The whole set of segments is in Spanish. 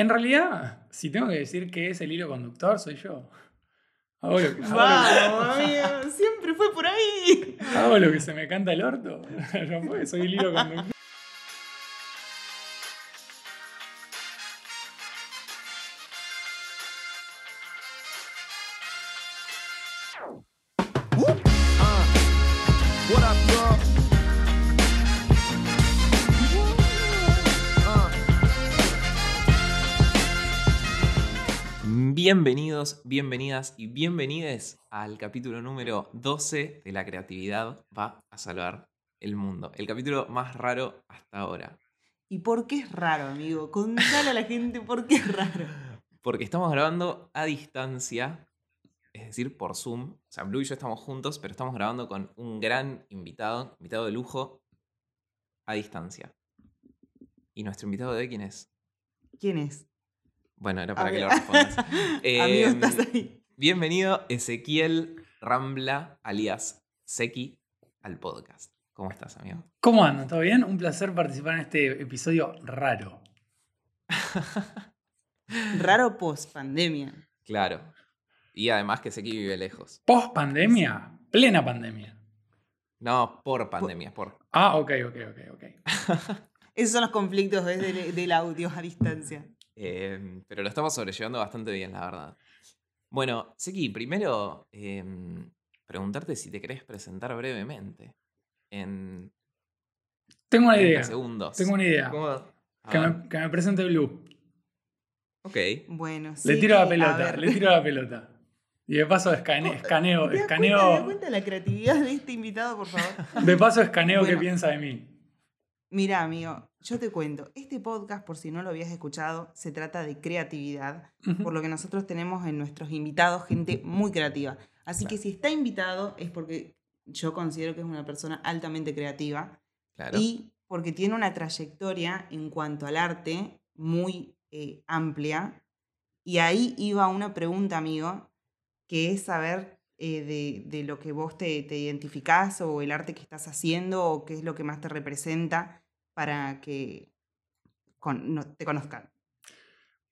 En realidad, si tengo que decir que es el hilo conductor, soy yo. Hago lo que, hago lo Vamos, amigo, siempre fue por ahí. que- hago lo que se me canta el orto. Ya fue, soy el hilo conductor. Bienvenidos, bienvenidas y bienvenides al capítulo número 12 de La creatividad va a salvar el mundo. El capítulo más raro hasta ahora. ¿Y por qué es raro, amigo? Contale a la gente por qué es raro. Porque estamos grabando a distancia, es decir, por Zoom. O sea, Blue y yo estamos juntos, pero estamos grabando con un gran invitado, invitado de lujo, a distancia. ¿Y nuestro invitado de hoy quién es? ¿Quién es? Bueno, era para que lo respondas. amigo, Em, estás ahí. Bienvenido Ezequiel Rambla, alias Seki, al podcast. ¿Cómo estás, amigo? ¿Cómo andan? ¿Todo bien? Un placer participar en este episodio raro. Raro post pandemia. Claro. Y además que Seki vive lejos. Post pandemia, plena pandemia. No, por pandemia, por. Ah, ok, ok, ok, ok. Esos son los conflictos ¿ves? del, del audio a distancia. Eh, pero lo estamos sobrellevando bastante bien, la verdad. Bueno, Seki, primero eh, preguntarte si te querés presentar brevemente. En Tengo una 30 idea. segundos. Tengo una idea. Que me, que me presente Blue. Ok. Bueno, Le sí, tiro la a pelota, le tiro la pelota. Y de paso escane- escaneo, ¿Te das cuenta, te das escaneo, cuenta de la creatividad de este invitado, por favor? de paso escaneo qué piensa de mí. Mira, amigo, yo te cuento. Este podcast, por si no lo habías escuchado, se trata de creatividad. Por lo que nosotros tenemos en nuestros invitados gente muy creativa. Así que si está invitado es porque yo considero que es una persona altamente creativa Claro. y porque tiene una trayectoria en cuanto al arte muy eh, amplia. Y ahí iba una pregunta, amigo, que es saber eh, de, de lo que vos te, te identificás o el arte que estás haciendo o qué es lo que más te representa para que con- no- te conozcan.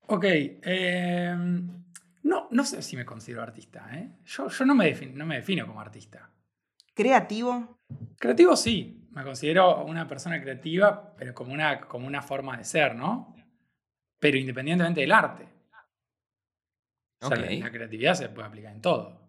Ok. em, no, no sé si me considero artista. ¿eh? Yo, yo no, me defin- no me defino como artista. Creativo, Creativo sí. Me considero una persona creativa, pero como una, como una forma de ser, ¿no? Pero independientemente del arte. O sea, la creatividad se puede aplicar en todo.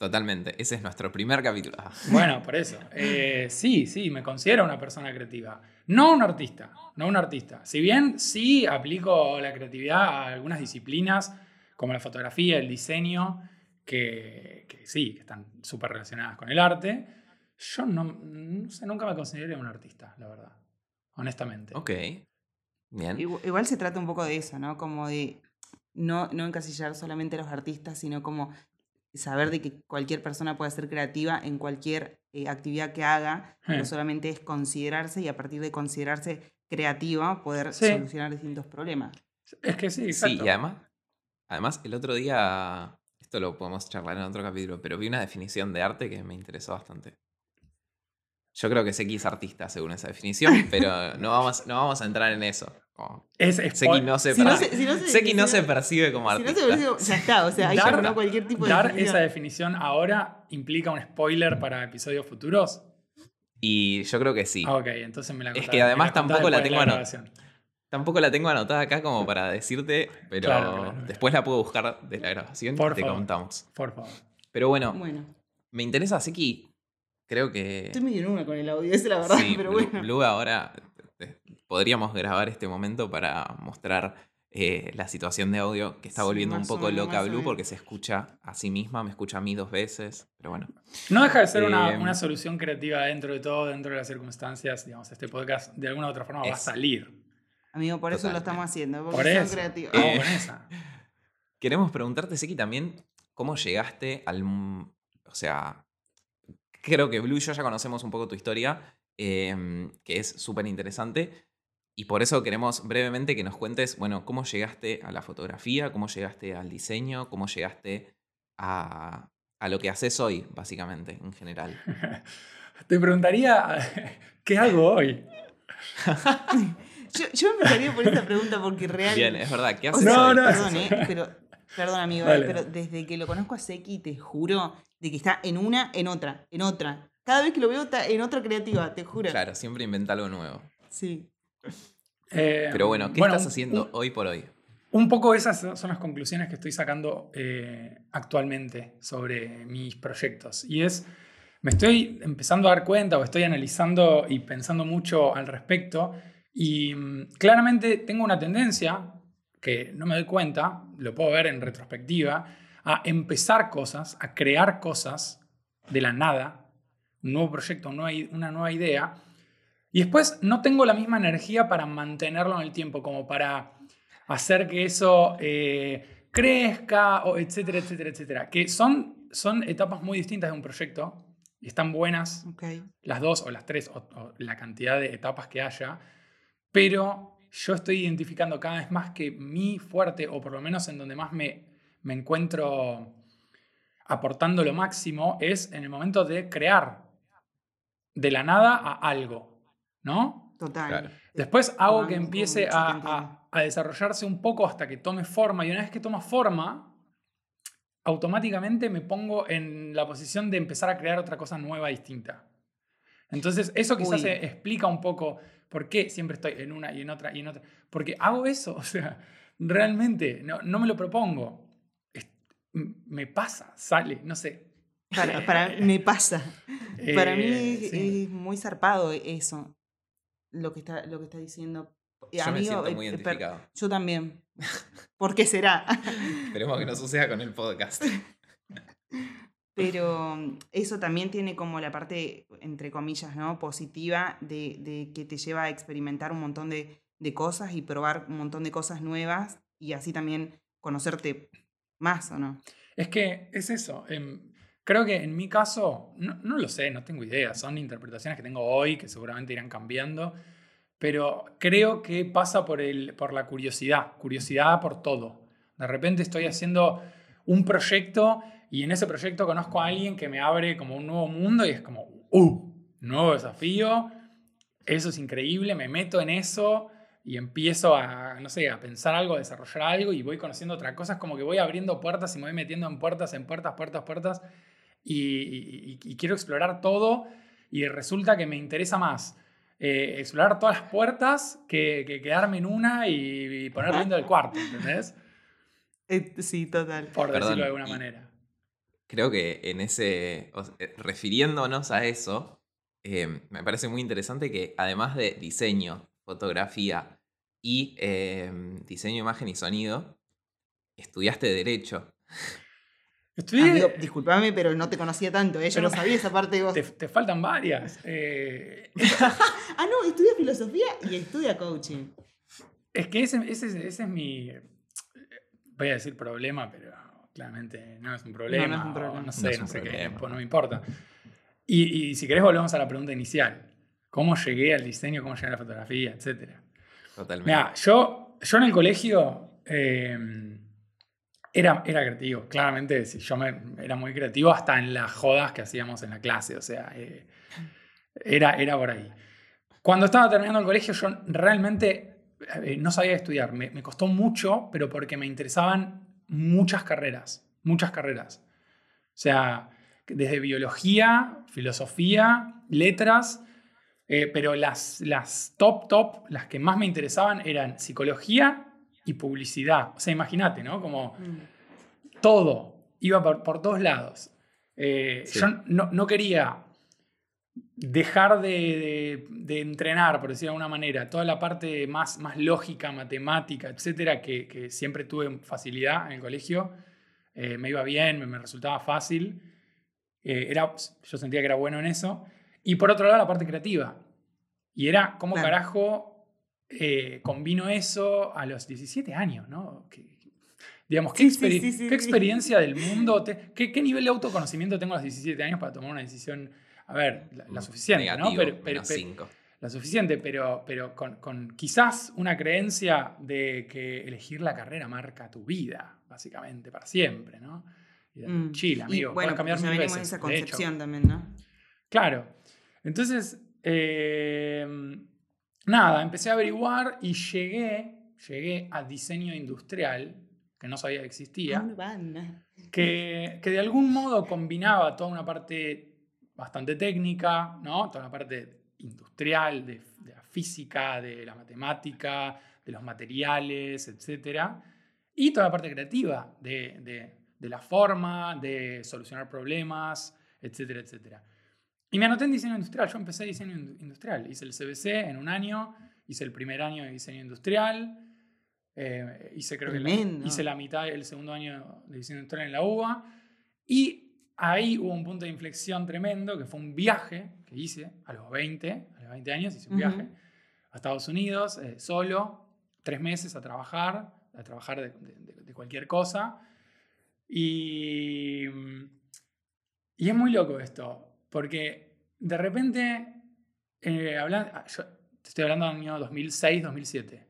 Totalmente. Ese es nuestro primer capítulo. Ah, Bueno, por eso. Eh, sí, sí, me considero una persona creativa. No un artista, no un artista. Si bien sí aplico la creatividad a algunas disciplinas, como la fotografía, el diseño, que, que sí, que están súper relacionadas con el arte, yo no, no sé, nunca me consideré un artista, la verdad. Honestamente. ok. Bien. Igu- Igual se trata un poco de eso, ¿no? Como de no, no encasillar solamente a los artistas, sino como saber de que cualquier persona puede ser creativa en cualquier eh, actividad que haga, pero Hmm. solamente es considerarse y a partir de considerarse creativa poder Sí. solucionar distintos problemas. Es que sí, Sí, exacto. y además, además, el otro día, esto lo podemos charlar en otro capítulo, pero vi una definición de arte que me interesó bastante. Yo creo que Seki es artista según esa definición, pero no vamos, no vamos a entrar en eso. Es, es Seki no se, Si no se- si no se- Seki no se no- percibe como Si no artista. se percibe, ya está, o sea, ahí Dar- terminó cualquier tipo de Dar definición. esa definición ahora implica un spoiler para episodios futuros. Y yo creo que sí. Ah, ok, entonces me la Es contás- que además tampoco la tengo grabación. Tampoco la tengo anotada acá como para decirte, pero Claro, claro, claro. después la puedo buscar de la grabación Por y te favor. contamos. Por favor. Pero bueno, Bueno, me interesa Seki. Creo que... estoy medio en una con el audio, es la verdad, Sí, pero Blue, bueno. Blue ahora eh, podríamos grabar este momento para mostrar eh, la situación de audio que está Sí, volviendo un poco menos, loca Blue porque se escucha a sí misma, me escucha a mí dos veces, pero bueno. No deja de ser una, Eh, una solución creativa dentro de todo, dentro de las circunstancias. Digamos, este podcast de alguna u otra forma va a salir. Amigo, por eso lo estamos haciendo, porque Por son eso. creativos. Eh, con esa. Queremos preguntarte, Seki, también cómo llegaste al... O sea, creo que Blue y yo ya conocemos un poco tu historia, em, que es súper interesante. Y por eso queremos brevemente que nos cuentes, bueno, cómo llegaste a la fotografía, cómo llegaste al diseño, cómo llegaste a, a lo que haces hoy, básicamente, en general. Te preguntaría, ¿qué hago hoy? Yo, yo empezaría por esta pregunta porque realmente. Bien, es verdad. ¿Qué haces No, hoy? no. Perdón, ¿eh? Pero, perdón, amigo, Dale. pero desde que lo conozco a Seki, te juro de que está en una, en otra, en otra. Cada vez que lo veo está en otra creativa, te juro. Claro, siempre inventa algo nuevo. Sí. Eh, Pero bueno, ¿qué estás haciendo un- hoy por hoy? Un poco esas son las conclusiones que estoy sacando eh, actualmente sobre mis proyectos. Y es, me estoy empezando a dar cuenta o estoy analizando y pensando mucho al respecto. Y mm, claramente tengo una tendencia, que no me doy cuenta, lo puedo ver en retrospectiva, a empezar cosas, a crear cosas de la nada, un nuevo proyecto, una nueva idea. Y después no tengo la misma energía para mantenerlo en el tiempo, como para hacer que eso eh, crezca, o etcétera, etcétera, etcétera. Que son, son etapas muy distintas de un proyecto y están buenas las dos o las tres o, o la cantidad de etapas que haya, pero yo estoy identificando cada vez más que mi fuerte, o por lo menos en donde más me, me encuentro aportando lo máximo, es en el momento de crear de la nada a algo, ¿no? Total. Claro. Después hago que empiece a, a- a desarrollarse un poco hasta que tome forma. Y una vez que toma forma, automáticamente me pongo en la posición de empezar a crear otra cosa nueva, distinta. Entonces, eso quizás eh, explica un poco por qué siempre estoy en una y en otra y en otra. Porque hago eso, o sea, realmente, no, no me lo propongo. Es- me pasa, sale, no sé. Para, para- me pasa. Para mí Eh, es, sí. es muy zarpado eso. Lo que está, lo que está diciendo. Eh, Yo me amigo, siento eh, muy eh, per- identificado. yo también. ¿Por qué será? Esperemos que no suceda con el podcast. Pero mm, eso también tiene como la parte, entre comillas, ¿no? Positiva de, de que te lleva a experimentar un montón de, de cosas y probar un montón de cosas nuevas y así también conocerte más, ¿o no? Es que es eso. em, creo que en mi caso, no, no lo sé, no tengo idea. Son interpretaciones que tengo hoy que seguramente irán cambiando. Pero creo que pasa por, el, por la curiosidad. Curiosidad por todo. De repente estoy haciendo un proyecto y en ese proyecto conozco a alguien que me abre como un nuevo mundo y es como, ¡uh! Nuevo desafío. Eso es increíble. Me meto en eso y empiezo a, no sé, a pensar algo, a desarrollar algo y voy conociendo otras cosas, como que voy abriendo puertas y me voy metiendo en puertas, en puertas, puertas, puertas y, y- y quiero explorar todo y resulta que me interesa más eh, explorar todas las puertas que, que quedarme en una y, y poner lindo el cuarto, ¿entendés? Eh, sí, total. Por Perdón, decirlo de alguna y- manera. Creo que en ese. o sea, eh, refiriéndonos a eso, eh, me parece muy interesante que además de diseño, fotografía y eh, diseño, imagen y sonido, estudiaste Derecho. Estudié- Amigo, disculpame, pero no te conocía tanto, ¿eh? Yo Pero- no sabía esa parte de vos. te, te faltan varias. Eh, Ah, no, estudia filosofía y estudia coaching. es que ese, ese, es- ese es mi. Voy a decir problema, pero claramente no es un problema. No, no es un problema. No sé, No sé qué, pues no me importa. Y, y si querés, volvemos a la pregunta inicial: ¿Cómo llegué al diseño, cómo llegué a la fotografía, etcétera? Totalmente. Mira, yo, yo en el colegio eh, era, era creativo. Claramente, sí, yo me- era muy creativo hasta en las jodas que hacíamos en la clase. O sea, eh, era, era por ahí. Cuando estaba terminando el colegio, yo realmente eh, no sabía estudiar. Me, me costó mucho, pero porque me interesaban muchas carreras. Muchas carreras. O sea, desde biología, filosofía, letras. Eh, pero las, las top, top, las que más me interesaban eran psicología y publicidad. O sea, imagínate, ¿no? Como todo, iba por, por todos lados. Eh, Sí. Yo no, no quería dejar de, de- de entrenar, por decirlo de alguna manera, toda la parte más, más lógica, matemática, etcétera, que, que siempre tuve facilidad en el colegio. Eh, me iba bien, me, me resultaba fácil. Eh, era, yo sentía que era bueno en eso. Y por otro lado, la parte creativa. Y era cómo Claro. carajo eh, combino eso a los 17 años, ¿no? Que- digamos, ¿qué, Sí, qué experiencia del mundo, te- qué, qué nivel de autoconocimiento tengo a los 17 años para tomar una decisión, a ver, la, la suficiente, ¿no? Pero, pero- menos pero- cinco. la suficiente, pero, pero con, con quizás una creencia de que elegir la carrera marca tu vida, básicamente, para siempre, ¿no? Y, Mm. Chill, Y amigo, bueno, cambiar mil veces. esa de hecho. concepción también, ¿no? Claro. Entonces, eh, nada, empecé a averiguar y llegué, llegué a diseño industrial, que no sabía que existía, banda. que, que de algún modo combinaba toda una parte bastante técnica, ¿no? toda una parte industrial, de, de la física, de la matemática, de los materiales, etc. Y toda la parte creativa, de, de- de la forma, de solucionar problemas, etcétera, etcétera. Y me anoté en diseño industrial. Yo empecé diseño indu- industrial. Hice el CBC en un año, hice el primer año de diseño industrial, eh, hice creo que la, hice la mitad del segundo año de diseño industrial en la UBA. Y ahí hubo un punto de inflexión tremendo, que fue un viaje que hice a los 20, a los 20 años, hice un viaje a Estados Unidos, eh, solo, tres meses a trabajar, a trabajar de, de- de- de cualquier cosa. Y, y es muy loco esto, porque de repente, eh, hablan- ah, yo te estoy hablando del año 2006, 2007.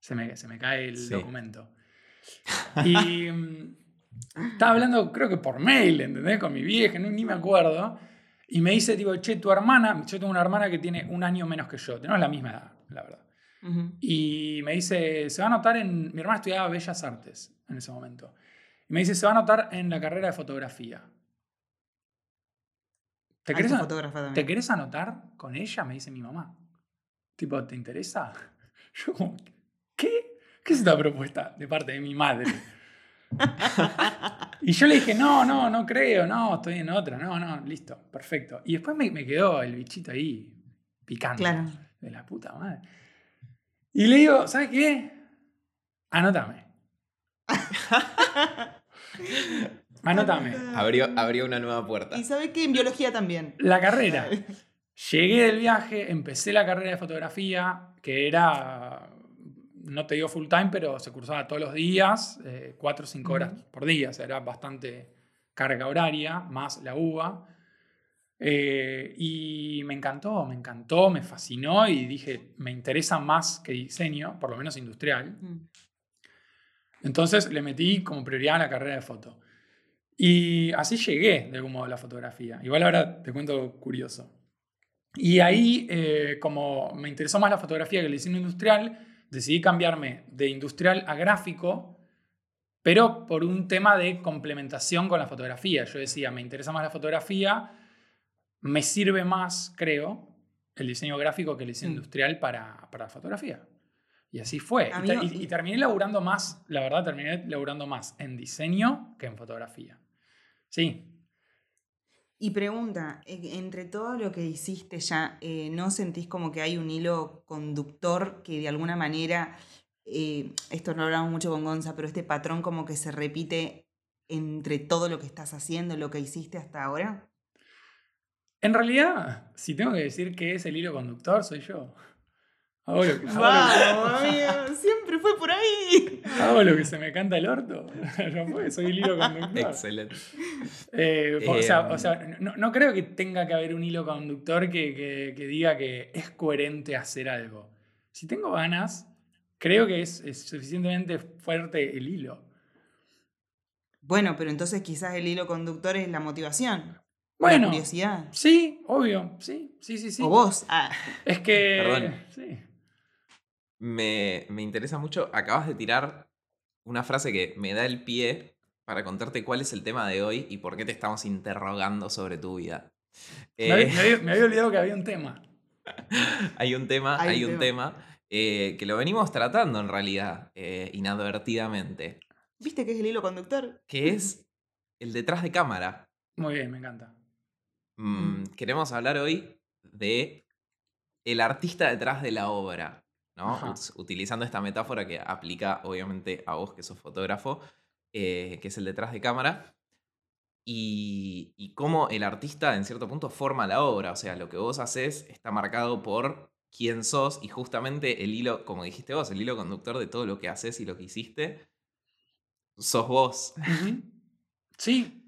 Se me, se me cae el Sí. documento. Y mm, estaba hablando, creo que por mail, ¿entendés? Con mi vieja, no- ni me acuerdo. Y me dice, tipo, che, tu hermana, yo tengo una hermana que tiene un año menos que yo, tenemos la misma edad, la verdad. Y me dice, se va a anotar en... Mi hermana estudiaba Bellas Artes en ese momento. Y me dice, se va a anotar en la carrera de fotografía. ¿Te Alto querés, an-. ¿Te querés anotar con ella? Me dice mi mamá. Tipo, ¿te interesa? Yo como, ¿qué? ¿Qué es esta propuesta de parte de mi madre? y yo le dije, no, no, no creo, no, estoy en otra, no, no, listo, perfecto. Y después me, me quedó el bichito ahí picando. Claro. De la puta madre. Y le digo, ¿sabes qué? Anótame. Anótame. Abrió, abrió una nueva puerta. Y sabe que en biología también. La carrera. Llegué del viaje, empecé la carrera de fotografía, que era, no te digo full time, pero se cursaba todos los días, eh, cuatro o cinco horas Ujú. por día, o sea, era bastante carga horaria, más la UBA. Eh, y me encantó, me encantó, me fascinó y dije, me interesa más que diseño, por lo menos industrial. Mm. Entonces le metí como prioridad a la carrera de foto. Y así llegué de algún modo a la fotografía. Igual ahora te cuento curioso. Y ahí, eh, como me interesó más la fotografía que el diseño industrial, decidí cambiarme de industrial a gráfico, pero por un tema de complementación con la fotografía. Yo decía, me interesa más la fotografía, me sirve más, creo, el diseño gráfico que el diseño Mm. industrial para, para la fotografía. Y así fue. Y, y terminé laburando más, la verdad, terminé laburando más en diseño que en fotografía. Sí. Y pregunta, eh, entre todo lo que hiciste ya, eh, ¿no sentís como que hay un hilo conductor que de alguna manera, eh, esto lo hablamos mucho con Gonza, pero este patrón como que se repite entre todo lo que estás haciendo, lo que hiciste hasta ahora? En realidad, si tengo que decir que es el hilo conductor, soy yo. Hago lo, que- hago lo- ¡Vamos, amigo! Fue por ahí. hago lo que se me canta el orto. Fue, soy el hilo conductor. Excelente. Eh, o, sea, Em. o sea, no, no creo que tenga que haber un hilo conductor que, que- que diga que es coherente hacer algo. Si tengo ganas, creo que es, es suficientemente fuerte el hilo. Bueno, pero entonces quizás el hilo conductor es la motivación. La Bueno, curiosidad. sí, obvio, sí, sí, sí, sí. O vos. Ah, Es que... Perdón. Sí. Me, me interesa mucho. Acabas de tirar una frase que me da el pie para contarte cuál es el tema de hoy y por qué te estamos interrogando sobre tu vida. Me, había, Eh, me había- me había olvidado que había un tema. hay un tema, Hay hay, un un tema, eh, que lo venimos tratando en realidad, eh, inadvertidamente, ¿Viste que es el hilo conductor? que es el detrás de cámara. Muy bien, me encanta. Mm, Queremos hablar hoy de el artista detrás de la obra, Utilizando esta metáfora que aplica obviamente a vos que sos fotógrafo, eh, que es el detrás de cámara, y, y cómo el artista en cierto punto forma la obra, o sea, lo que vos haces está marcado por quién sos y justamente el hilo, como dijiste vos, el hilo conductor de todo lo que haces y lo que hiciste, sos vos. Sí.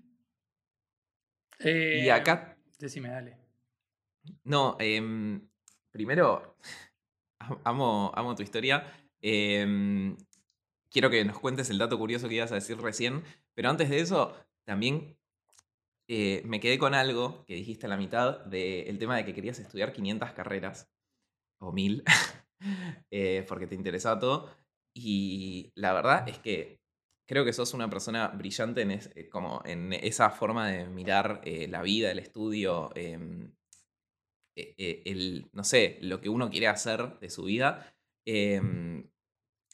Eh, Y acá Decime, dale. No, em, primero, amo, amo tu historia. Em, quiero que nos cuentes el dato curioso que ibas a decir recién, pero antes de eso, también eh, me quedé con algo que dijiste a la mitad del tema de que querías estudiar 500 carreras. o mil, eh, porque te interesaba todo. Y la verdad es que creo que sos una persona brillante en, es- eh, como en esa forma de mirar eh, la vida, el estudio, em, eh, eh, el, no sé, lo que uno quiere hacer de su vida. Em,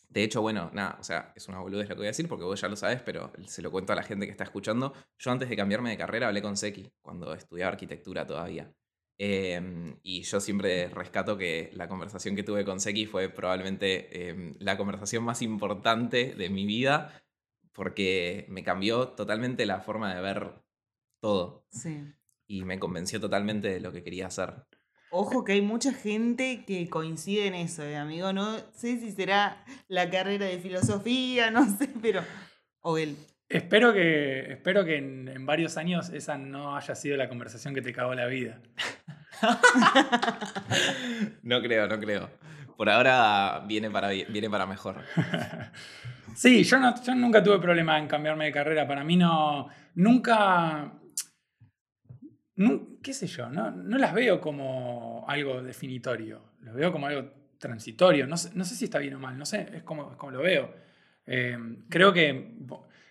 de hecho, bueno, nada, o sea, es una boludez lo que voy a decir porque vos ya lo sabes, pero se lo cuento a la gente que está escuchando. Yo antes de cambiarme de carrera hablé con Seki cuando estudiaba arquitectura todavía. Em, y yo siempre rescato que la conversación que tuve con Seki fue probablemente em, la conversación más importante de mi vida porque me cambió totalmente la forma de ver todo Sí. Y me convenció totalmente de lo que quería hacer. Ojo que hay mucha gente que coincide en eso, eh, amigo. No sé si será la carrera de filosofía, no sé, pero. O él. Espero que, espero que en, en varios años esa no haya sido la conversación que te cagó la vida. No creo, no creo. Por ahora viene para, viene para mejor. Sí, yo, no, yo nunca tuve problema en cambiarme de carrera. Para mí no. Nunca. Nu- ¿Qué sé yo? No, no las veo como algo definitorio. Las veo como algo transitorio. No sé, no sé si está bien o mal. No sé, es como, es como lo veo. Eh, creo que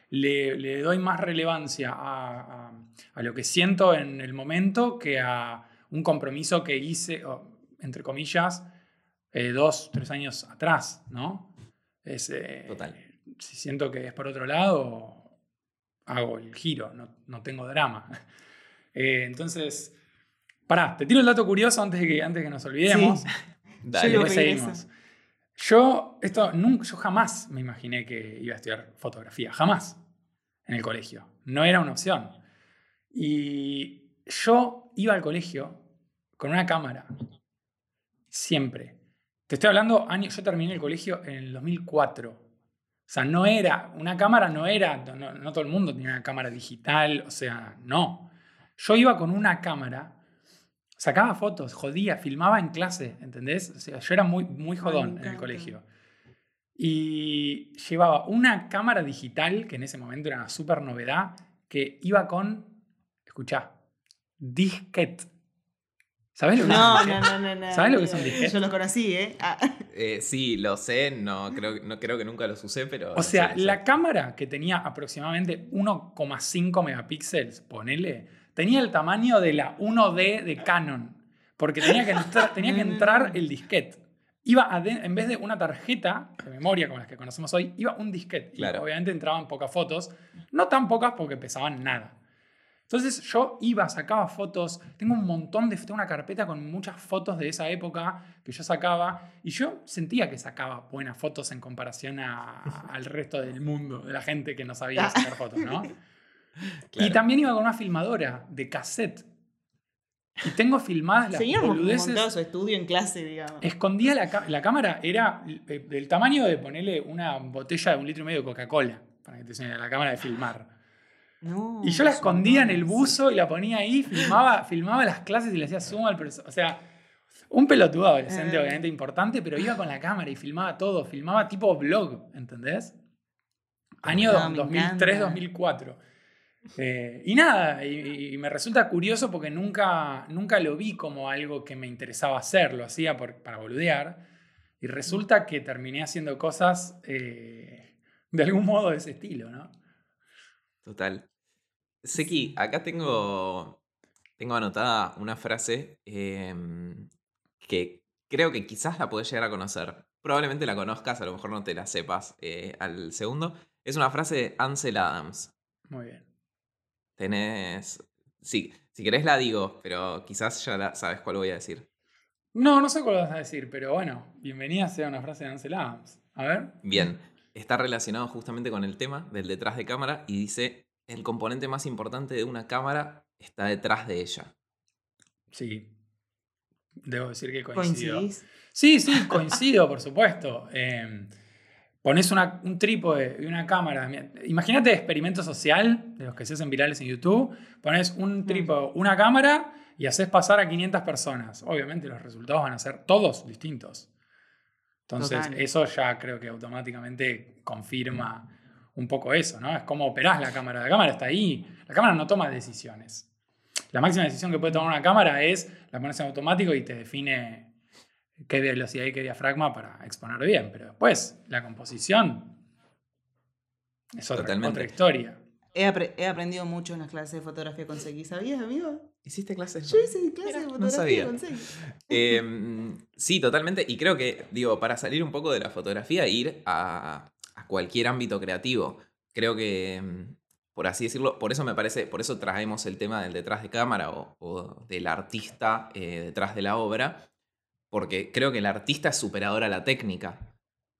le, le doy más relevancia a, a- a lo que siento en el momento que a un compromiso que hice, o, entre comillas, eh, dos, tres años atrás, ¿no? Es, eh, Total. Si siento que es por otro lado, hago el giro, no, no tengo drama. Eh, entonces, pará, te tiro el dato curioso antes de que, antes de que nos olvidemos. Sí. Dale. Yo seguimos. Yo, esto, nunca, yo jamás me imaginé que iba a estudiar fotografía, jamás, en el colegio. No era una opción. Y yo iba al colegio con una cámara, siempre. Te estoy hablando, años, yo terminé el colegio en el 2004. O sea, no era, una cámara no era, no, no todo el mundo tenía una cámara digital, o sea, no. Yo iba con una cámara, sacaba fotos, jodía, filmaba en clase, ¿entendés? O sea, yo era muy, muy jodón en el colegio. Y llevaba una cámara digital, que en ese momento era una súper novedad, que iba con, escuchá, disquete. ¿Sabés lo que es un No, disquete? no, no, no, no. ¿Sabes lo que son disquetes? Yo los conocí, ¿eh? Ah, Eh, sí, lo sé, no creo, no creo que nunca los usé, pero... O sea, sí, sí. la cámara que tenía aproximadamente 1,5 megapíxeles, ponele, tenía el tamaño de la 1D de Canon. Porque tenía que entrar, tenía que entrar el disquete. Iba en vez de una tarjeta de memoria como las que conocemos hoy, iba un disquete. Y Claro. obviamente entraban pocas fotos. No tan pocas porque pesaban nada. Entonces yo iba, sacaba fotos, tengo un montón de, tengo una carpeta con muchas fotos de esa época que yo sacaba y yo sentía que sacaba buenas fotos en comparación a- al resto del mundo, de la gente que no sabía sacar fotos, ¿no? Claro. Y también iba con una filmadora de cassette. Y tengo filmadas las boludeces. montado su estudio en clase, digamos. Escondía la, la cámara, era eh, del tamaño de ponerle una botella de un litro y medio de Coca-Cola, para que te enseñe la cámara de filmar. No, Y yo la escondía en el buzo y la ponía ahí, filmaba, filmaba las clases y le hacía zoom al profesor. O sea, un pelotudo adolescente, Ah. obviamente importante, pero iba con la cámara y filmaba todo, filmaba tipo vlog, ¿entendés? Año No, me 2003-2004. Eh, y nada, y, y me resulta curioso porque nunca, nunca lo vi como algo que me interesaba hacer, lo hacía por- para boludear. Y resulta que terminé haciendo cosas eh, de algún modo de ese estilo, ¿no? Total. Seki, acá tengo, tengo anotada una frase em, que creo que quizás la podés llegar a conocer. Probablemente la conozcas, a lo mejor no te la sepas eh, al segundo. Es una frase de Ansel Adams. Muy bien. Tenés... Sí, si querés la digo, pero quizás ya la- sabes cuál voy a decir. No, no sé cuál vas a decir, pero bueno, bienvenida sea una frase de Ansel Adams. A ver. Bien, está relacionado justamente con el tema del detrás de cámara y dice, el componente más importante de una cámara está detrás de ella. Sí. Debo decir que coincido. ¿Coincidís? Sí, sí, coincido, por supuesto. Eh, pones una- un trípode y una cámara. Imagínate experimento social, de los que se hacen virales en YouTube. Pones un trípode, una cámara y haces pasar a 500 personas. Obviamente los resultados van a ser todos distintos. Entonces, Total. eso ya creo que automáticamente confirma un poco eso, ¿no? Es cómo operás la cámara. La cámara está ahí. La cámara no toma decisiones. La máxima decisión que puede tomar una cámara es la pones en automático y te define qué velocidad y qué diafragma para exponer bien, pero después la composición es otra, otra historia. He, apre- he aprendido mucho en las clases de fotografía con Segui. ¿Sabías, amigo? ¿Hiciste clases? Yo hice clases de no fotografía sabía. con Segui. Eh, sí, totalmente. Y creo que, digo, para salir un poco de la fotografía, ir a, a cualquier ámbito creativo. Creo que, mm, por así decirlo, por eso me parece, por eso traemos el tema del detrás de cámara o, o del artista eh, detrás de la obra, porque creo que el artista es superador a la técnica.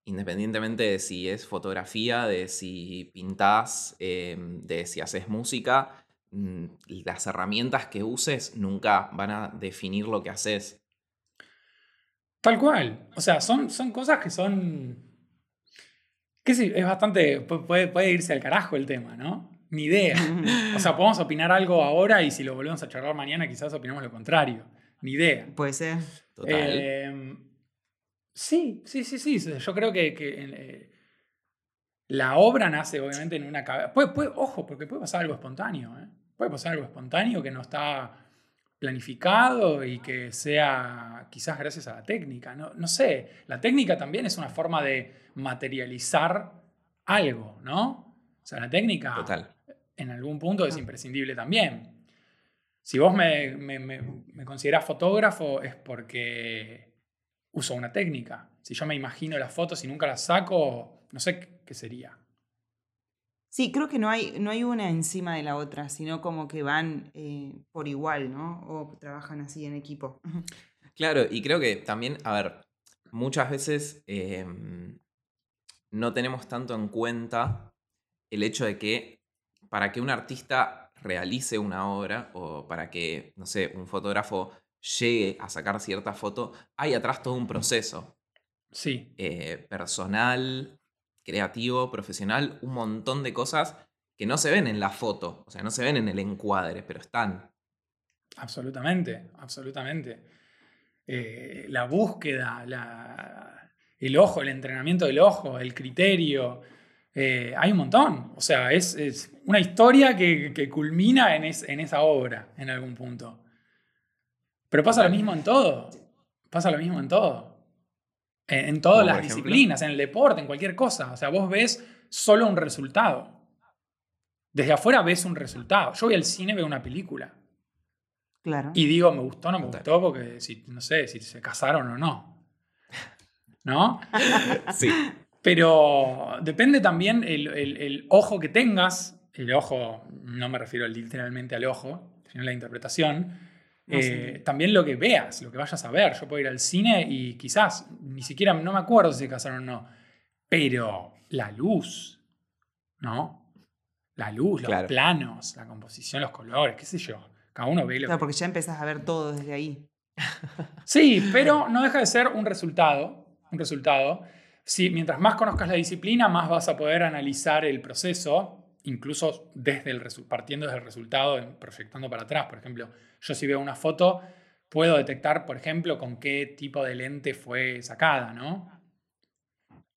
Independientemente de si es fotografía, de si pintás, eh, de si haces música, mm, las herramientas que uses nunca van a definir lo que haces. Tal cual. O sea, son, son cosas que son. Que sí, es bastante. pu- Puede, puede irse al carajo el tema, ¿no? Ni idea. O sea, podemos opinar algo ahora y si lo volvemos a charlar mañana, quizás opinamos lo contrario. Ni idea. Puede ser. Total. Eh, sí, sí, sí, sí. Yo creo que, que, eh, la obra nace obviamente en una cabeza. Puede, puede- ojo, porque puede pasar algo espontáneo. ¿eh? Puede pasar algo espontáneo que no está planificado y que sea quizás gracias a la técnica. No, no sé, la técnica también es una forma de materializar algo, ¿no? O sea, la técnica Total. en algún punto es Ah. imprescindible también. Si vos me, me, me, me considerás fotógrafo es porque uso una técnica. Si yo me imagino las fotos y nunca las saco, no sé qué- qué sería. Sí, creo que no hay, no hay una encima de la otra, sino como que van eh, por igual, ¿no? O trabajan así en equipo. Claro, y creo que también, a ver, muchas veces eh, no tenemos tanto en cuenta el hecho de que para que un artista realice una obra o para que, no sé, un fotógrafo llegue a sacar cierta foto, hay atrás todo un proceso Sí, eh, personal, creativo, profesional, un montón de cosas que no se ven en la foto, o sea, no se ven en el encuadre, pero están. absolutamente, absolutamente. Eh, la búsqueda, la- el ojo, el entrenamiento del ojo, el criterio. Eh, hay un montón. O sea, es, es una historia que, que culmina en, es- en esa obra, en algún punto. Pero pasa lo mismo en todo. Pasa lo mismo en todo. En, en todas Como las ejemplo. disciplinas, en el deporte, en cualquier cosa. O sea, vos ves solo un resultado. Desde afuera ves un resultado. Yo voy al cine, veo una película. Claro. Y digo, me gustó o no me gustó, porque si, no sé si se casaron o no. ¿No? Sí. Pero depende también el, el- el ojo que tengas. El ojo, no me refiero literalmente al ojo, sino a la interpretación. No, sí. Eh, También lo que veas, lo que vayas a ver. Yo puedo ir al cine y quizás, ni siquiera, no me acuerdo si se casaron o no. Pero la luz, ¿no? La luz, los Claro. planos, la composición, los colores, qué sé yo. Cada uno ve lo Claro, que porque ya empezás a ver todo desde ahí. Sí, pero no deja de ser un resultado. Un resultado. Si, mientras más conozcas la disciplina, más vas a poder analizar el proceso, incluso desde el partiendo desde el resultado, proyectando para atrás. Por ejemplo, yo si veo una foto, puedo detectar, por ejemplo, con qué tipo de lente fue sacada, ¿no?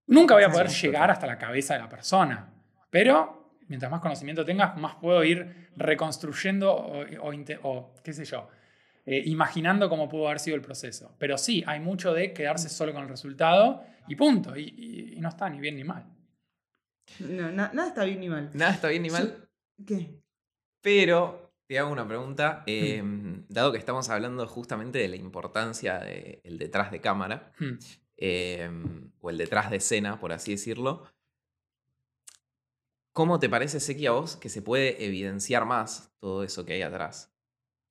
Nunca voy a poder Sí, llegar hasta la cabeza de la persona, pero mientras más conocimiento tengas, más puedo ir reconstruyendo o, o qué sé yo, eh, imaginando cómo pudo haber sido el proceso. Pero sí, hay mucho de quedarse solo con el resultado y punto. Y, y- y no está ni bien ni mal. No, na- nada está bien ni mal. Nada está bien ni mal. ¿Qué? Pero te hago una pregunta, eh, dado que estamos hablando justamente de la importancia del detrás de cámara, Hmm. eh, o el detrás de escena, por así decirlo, ¿cómo te parece, Seki, a vos que se puede evidenciar más todo eso que hay atrás?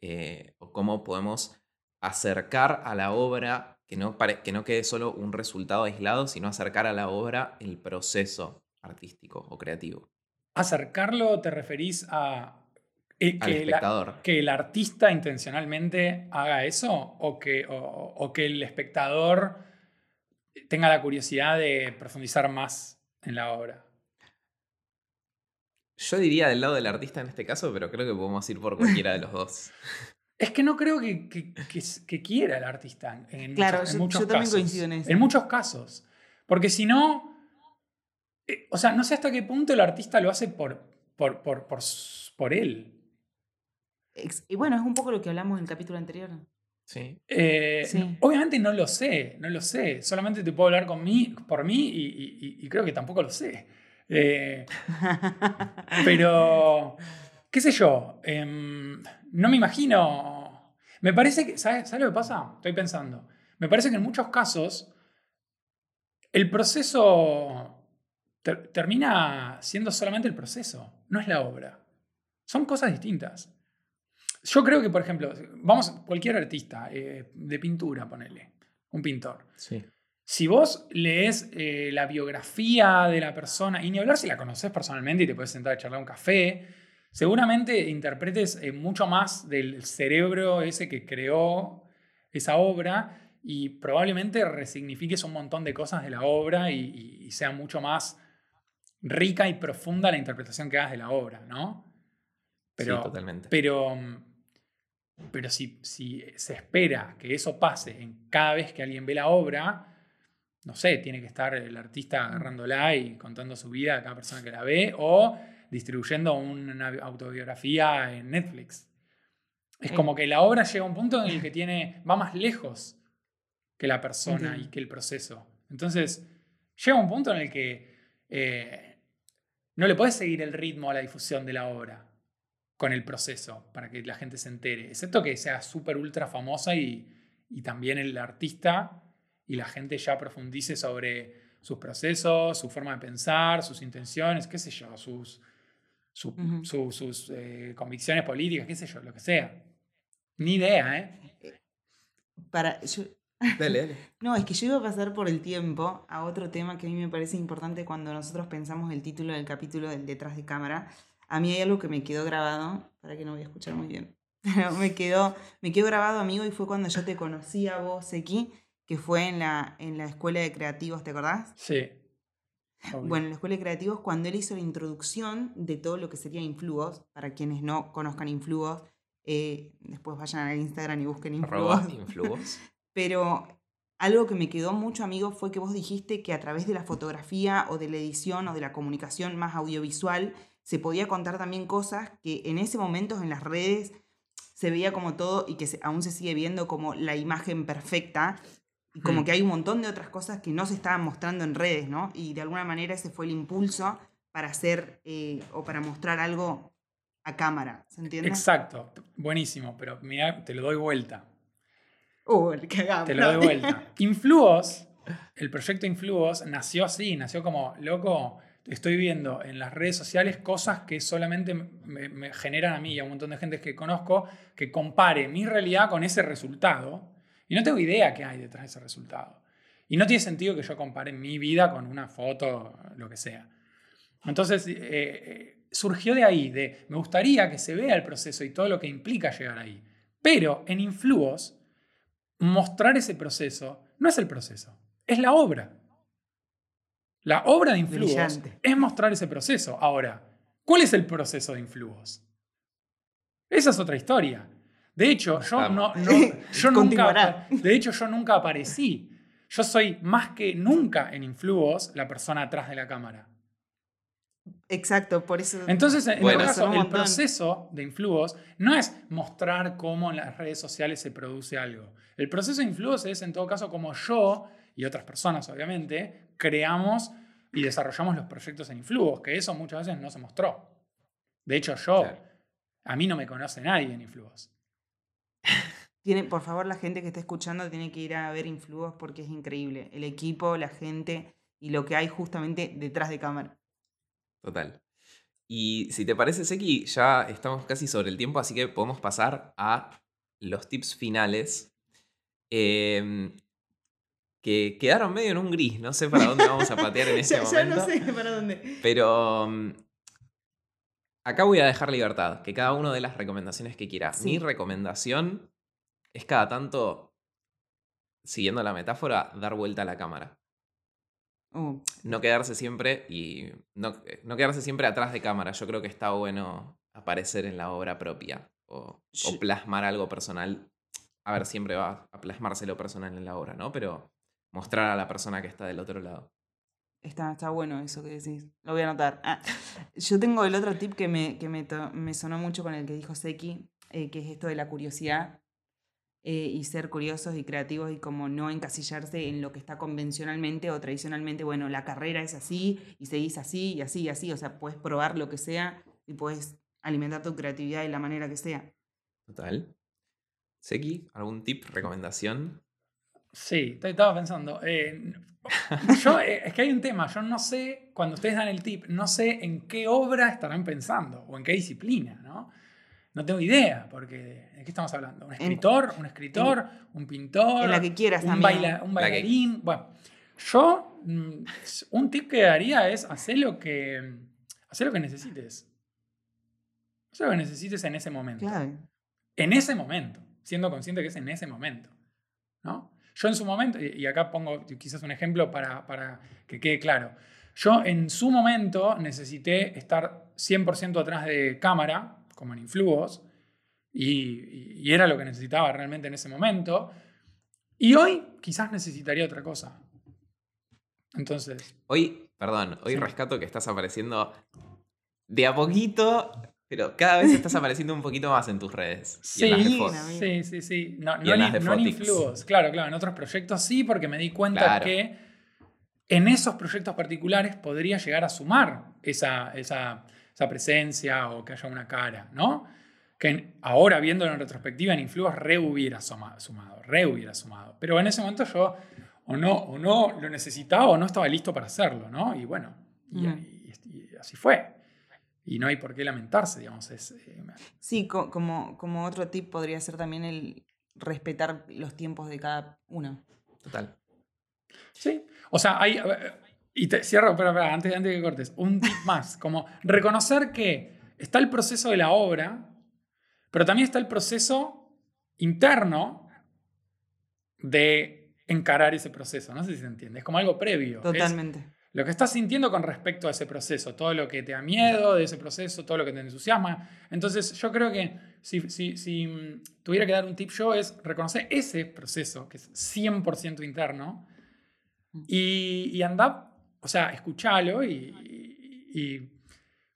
Eh, ¿O cómo podemos acercar a la obra, que no, que no quede solo un resultado aislado, sino acercar a la obra el proceso artístico o creativo? Acercarlo, ¿te referís a eh, Al que, espectador. que el artista intencionalmente haga eso o que, o, o que el espectador tenga la curiosidad de profundizar más en la obra? Yo diría del lado del artista en este caso, pero creo que podemos ir por cualquiera de los dos. Es que no creo que, que- que s- que quiera el artista en, Claro, muchos, en yo- muchos yo también casos. coincido en eso. En muchos casos. Porque si no, eh, o sea, no sé hasta qué punto el artista lo hace por, por, por, por, s- por él. Y bueno, es un poco lo que hablamos en el capítulo anterior. Sí. Eh, Sí. Obviamente no lo sé, no lo sé. Solamente te puedo hablar con mí, por mí y, y- y creo que tampoco lo sé. Eh, pero, qué sé yo, em, no me imagino. Me parece que, ¿sabes, ¿sabes lo que pasa? Estoy pensando. Me parece que en muchos casos el proceso ter- termina siendo solamente el proceso, no es la obra. Son cosas distintas. Yo creo que, por ejemplo, vamos, cualquier artista eh, de pintura, ponele, un pintor. Sí. Si vos lees eh, la biografía de la persona, y ni hablar si la conoces personalmente y te puedes sentar a charlar un café, seguramente interpretes eh, mucho más del cerebro ese que creó esa obra y probablemente resignifiques un montón de cosas de la obra y, y- y sea mucho más rica y profunda la interpretación que hagas de la obra, ¿no? Pero, sí, totalmente. pero, pero si, si se espera que eso pase en cada vez que alguien ve la obra, no sé, tiene que estar el artista agarrándola y contando su vida a cada persona que la ve o distribuyendo una autobiografía en Netflix. Es como que la obra llega a un punto en el que tiene, va más lejos que la persona Entiendo. y que el proceso. Entonces, llega un punto en el que eh, no le puedes seguir el ritmo a la difusión de la obra con el proceso para que la gente se entere, excepto que sea súper ultra famosa y, y también el artista y la gente ya profundice sobre sus procesos, su forma de pensar, sus intenciones, qué sé yo, sus, su- sus eh, convicciones políticas, qué sé yo, lo que sea. Ni idea, ¿eh? Para, yo- Dale, dale. no, es que yo iba a pasar por el tiempo a otro tema que a mí me parece importante cuando nosotros pensamos el título del capítulo del detrás de cámara. A mí hay algo que me quedó grabado, para que no voy a escuchar muy bien, pero me quedó, me quedó grabado, amigo, y fue cuando yo te conocí a vos, aquí, que fue en la, en la escuela de creativos, ¿te acordás? Sí. Obvio. Bueno, en la Escuela de Creativos, cuando él hizo la introducción de todo lo que sería Influos, para quienes no conozcan Influos, eh, después vayan al Instagram y busquen Influos. Influos. Pero algo que me quedó mucho, amigo, fue que vos dijiste que a través de la fotografía o de la edición o de la comunicación más audiovisual se podía contar también cosas que en ese momento en las redes se veía como todo y que se- aún se sigue viendo como la imagen perfecta. Y como Hmm. que hay un montón de otras cosas que no se estaban mostrando en redes, ¿no? Y de alguna manera ese fue el impulso para hacer eh, o para mostrar algo a cámara, ¿se entiende? Exacto, buenísimo, pero mira, te lo doy vuelta. Uh, el cagado. Te lo doy vuelta. Influos, el proyecto Influos nació así, nació como, loco, estoy viendo en las redes sociales cosas que solamente me, me generan a mí y a un montón de gente que conozco que compare mi realidad con ese resultado. Y no tengo idea qué hay detrás de ese resultado. Y no tiene sentido que yo compare mi vida con una foto, lo que sea. Entonces, eh, eh, surgió de ahí, de me gustaría que se vea el proceso y todo lo que implica llegar ahí. Pero en Influos, mostrar ese proceso no es el proceso, es la obra. La obra de Influos Brillante. es mostrar ese proceso. Ahora, ¿cuál es el proceso de Influos? Esa es otra historia. De hecho, yo, no, yo nunca, de hecho, yo nunca aparecí. Yo soy más que nunca en Influos la persona atrás de la cámara. Exacto, por eso. Entonces, en Bueno. todo caso, el proceso de Influos no es mostrar cómo en las redes sociales se produce algo. El proceso de Influos es, en todo caso, como yo y otras personas, obviamente, creamos y desarrollamos los proyectos en Influos, que eso muchas veces no se mostró. De hecho, yo, Claro. a mí no me conoce nadie en Influos. Tiene, por favor, la gente que está escuchando tiene que ir a ver Influos porque es increíble. El equipo, la gente y lo que hay justamente detrás de cámara. Total. Y si te parece, Seki, ya estamos casi sobre el tiempo, así que podemos pasar a los tips finales. em, que quedaron medio en un gris, no sé para dónde vamos a patear en este ya, ya momento. no sé para dónde. Pero mm, acá voy a dejar libertad, que cada uno de las recomendaciones que quiera. Sí. Mi recomendación es cada tanto, siguiendo la metáfora, dar vuelta a la cámara. Uh, No quedarse siempre y no, no quedarse siempre atrás de cámara. Yo creo que está bueno aparecer en la obra propia o, o plasmar algo personal. A ver, siempre va a plasmarse lo personal en la obra, ¿no? Pero mostrar a la persona que está del otro lado. Está, está bueno eso que decís. Lo voy a anotar. Ah, yo tengo el otro tip que me, que me, to- me sonó mucho con el que dijo Seki, eh, que es esto de la curiosidad. eh, y ser curiosos y creativos y como no encasillarse en lo que está convencionalmente o tradicionalmente, bueno, la carrera es así y seguís así y así y así, o sea, puedes probar lo que sea y puedes alimentar tu creatividad de la manera que sea. Total. Seki, ¿algún tip, recomendación? Sí, estoy- estaba pensando. eh, yo, eh, es que hay un tema, yo no sé, cuando ustedes dan el tip, no sé en qué obra estarán pensando o en qué disciplina, ¿no? No tengo idea, porque ¿de qué estamos hablando? ¿Un escritor? ¿Un escritor? ¿Un pintor? en la que quieras un, también. baila- un La que- bailarín. Bueno, yo mm, un tip que daría es hacer lo que, hacer lo que necesites. Hacer lo que necesites en ese momento Claro. en ese momento, siendo consciente que es en ese momento. ¿no? Yo en su momento, y acá pongo quizás un ejemplo para, para que quede claro, yo en su momento necesité estar 100% atrás de cámara, como en Influos, y, y era lo que necesitaba realmente en ese momento, y hoy quizás necesitaría otra cosa. Entonces, Hoy, perdón, hoy Sí. rescato que estás apareciendo de a poquito, pero cada vez estás apareciendo un poquito más en tus redes. y en las de Sí. Sí, sí, sí. No, Y no, en las de no en Fotix. Influos. Claro, claro. En otros proyectos sí, porque me di cuenta Claro. que en esos proyectos particulares podría llegar a sumar esa, esa, esa presencia o que haya una cara, ¿no? Que en- ahora, viéndolo en retrospectiva, en Influos re hubiera suma- sumado, re hubiera sumado. Pero en ese momento yo o no, o no lo necesitaba o no estaba listo para hacerlo, ¿no? Y bueno, y, Ujú. y- y así fue. Y no hay por qué lamentarse, digamos. Es, eh, Sí, co- como, como otro tip podría ser también el respetar los tiempos de cada uno. Total. Sí. O sea, hay. Y te cierro, pero, pero, antes, antes de que cortes. Un tip más. Como reconocer que está el proceso de la obra, pero también está el proceso interno de encarar ese proceso. No sé si se entiende. Es como algo previo. Es Totalmente. Lo que estás sintiendo con respecto a ese proceso, todo lo que te da miedo de ese proceso, todo lo que te entusiasma. Entonces, yo creo que si, si, si mm, tuviera que dar un tip yo es reconocer ese proceso, que es 100% interno, y, y andar, o sea, escucharlo y, y, y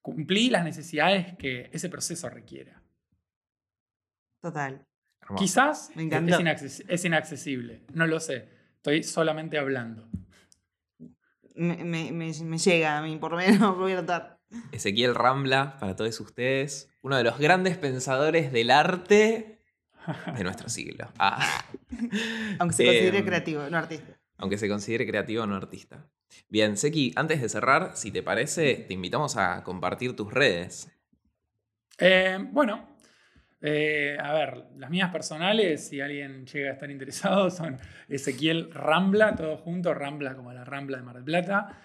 cumplir las necesidades que ese proceso requiera. Total. Quizás Me es, encantó. inacces- es inaccesible, no lo sé, estoy solamente hablando. Me, me- me- me llega a mí, por lo menos voy a tratar. Ezequiel Rambla, para todos ustedes, uno de los grandes pensadores del arte de nuestro siglo. Ah, Aunque se considere Em, creativo, no artista. aunque se considere creativo no artista. Bien, Seki, antes de cerrar, si te parece, te invitamos a compartir tus redes. Eh, bueno, eh, a ver, las mías personales, si alguien llega a estar interesado, son Ezequiel Rambla, todo junto, Rambla como la Rambla de Mar del Plata.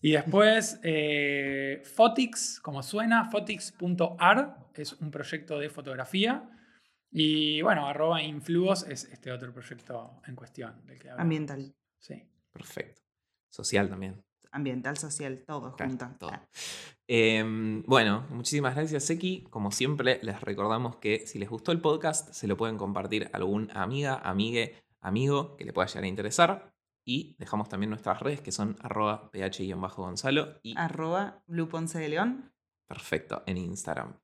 Y después eh, Fotix, como suena, fotix.ar, es un proyecto de fotografía. Y bueno, arroba influos es este otro proyecto en cuestión del que. Ambiental. Sí. Perfecto. Social también. Ambiental, social, todo Claro, junto. todo. Em, bueno, muchísimas gracias, Seki. Como siempre, les recordamos que si les gustó el podcast, se lo pueden compartir a algún amiga, amigue, amigo que le pueda llegar a interesar. Y dejamos también nuestras redes que son arroba ph-gonzalo y Arroba Blue Ponce de León. perfecto en Instagram.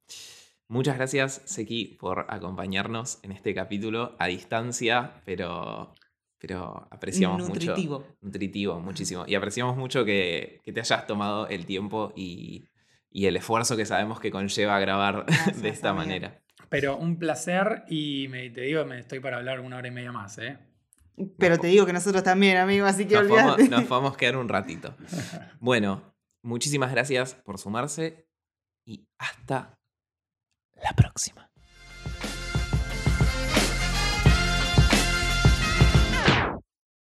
Muchas gracias, Seki, por acompañarnos en este capítulo a distancia, pero, pero apreciamos mucho. Nutritivo. Nutritivo, muchísimo. Y apreciamos mucho que, que te hayas tomado el tiempo y, y el esfuerzo que sabemos que conlleva grabar Gracias, de esta amiga. manera. Pero un placer y me, te digo, me estoy para hablar una hora y media más. ¿eh? Pero te digo que nosotros también, amigo, así que Nos podemos, olvídate. nos podemos quedar un ratito. Bueno, muchísimas gracias por sumarse y hasta la próxima.